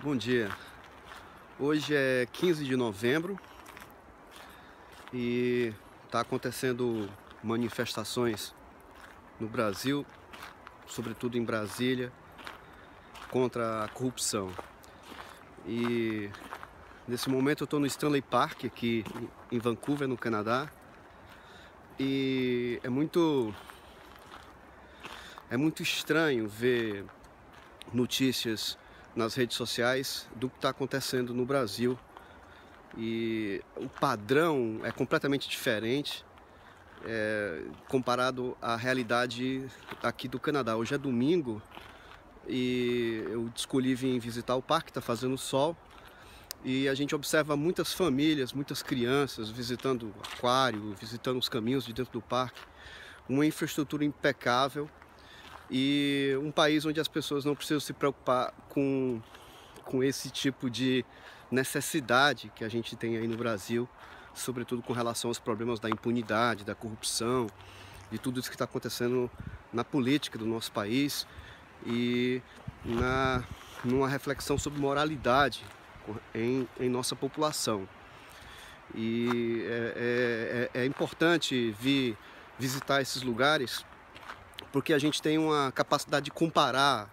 Bom dia. Hoje é 15 de novembro e está acontecendo manifestações no Brasil, sobretudo em Brasília, contra a corrupção. E nesse momento eu estou no Stanley Park aqui em Vancouver, no Canadá, e é muito é muito estranho ver notícias nas redes sociais do que está acontecendo no Brasil. E o padrão é completamente diferente é, comparado à realidade aqui do Canadá. Hoje é domingo e eu escolhi vir visitar o parque, está fazendo sol. E a gente observa muitas famílias, muitas crianças visitando o aquário, visitando os caminhos de dentro do parque. Uma infraestrutura impecável e um país onde as pessoas não precisam se preocupar com, com esse tipo de necessidade que a gente tem aí no Brasil, sobretudo com relação aos problemas da impunidade, da corrupção, de tudo isso que está acontecendo na política do nosso país e na, numa reflexão sobre moralidade em, em nossa população. E é, é, é, é importante vir visitar esses lugares porque a gente tem uma capacidade de comparar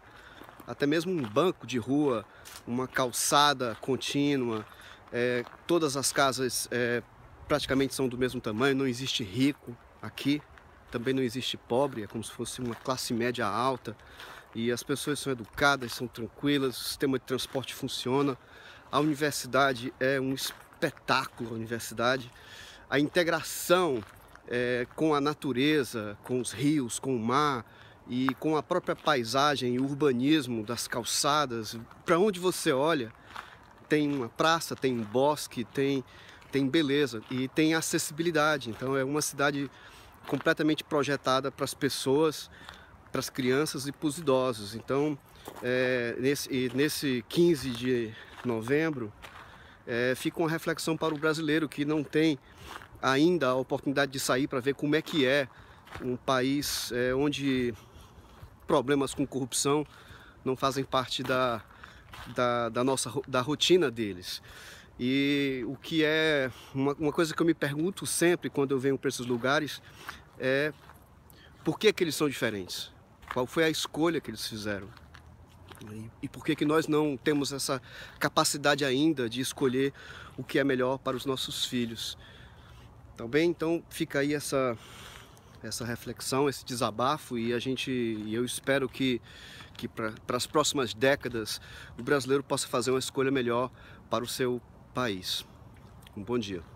até mesmo um banco de rua, uma calçada contínua, é, todas as casas é, praticamente são do mesmo tamanho, não existe rico aqui, também não existe pobre, é como se fosse uma classe média alta e as pessoas são educadas, são tranquilas, o sistema de transporte funciona, a universidade é um espetáculo, a universidade, a integração é, com a natureza, com os rios, com o mar e com a própria paisagem e urbanismo das calçadas. Para onde você olha, tem uma praça, tem um bosque, tem, tem beleza e tem acessibilidade. Então é uma cidade completamente projetada para as pessoas, para as crianças e para os idosos. Então, é, nesse, nesse 15 de novembro, é, fica uma reflexão para o brasileiro que não tem ainda a oportunidade de sair para ver como é que é um país é, onde problemas com corrupção não fazem parte da, da, da, nossa da rotina deles. E o que é uma, uma coisa que eu me pergunto sempre quando eu venho para esses lugares é por que, que eles são diferentes? Qual foi a escolha que eles fizeram? E, por que, que nós não temos essa capacidade ainda de escolher o que é melhor para os nossos filhos? Tá? Então fica aí essa, essa reflexão, esse desabafo e a gente, eu espero que, que para as próximas décadas o brasileiro possa fazer uma escolha melhor para o seu país. Um bom dia.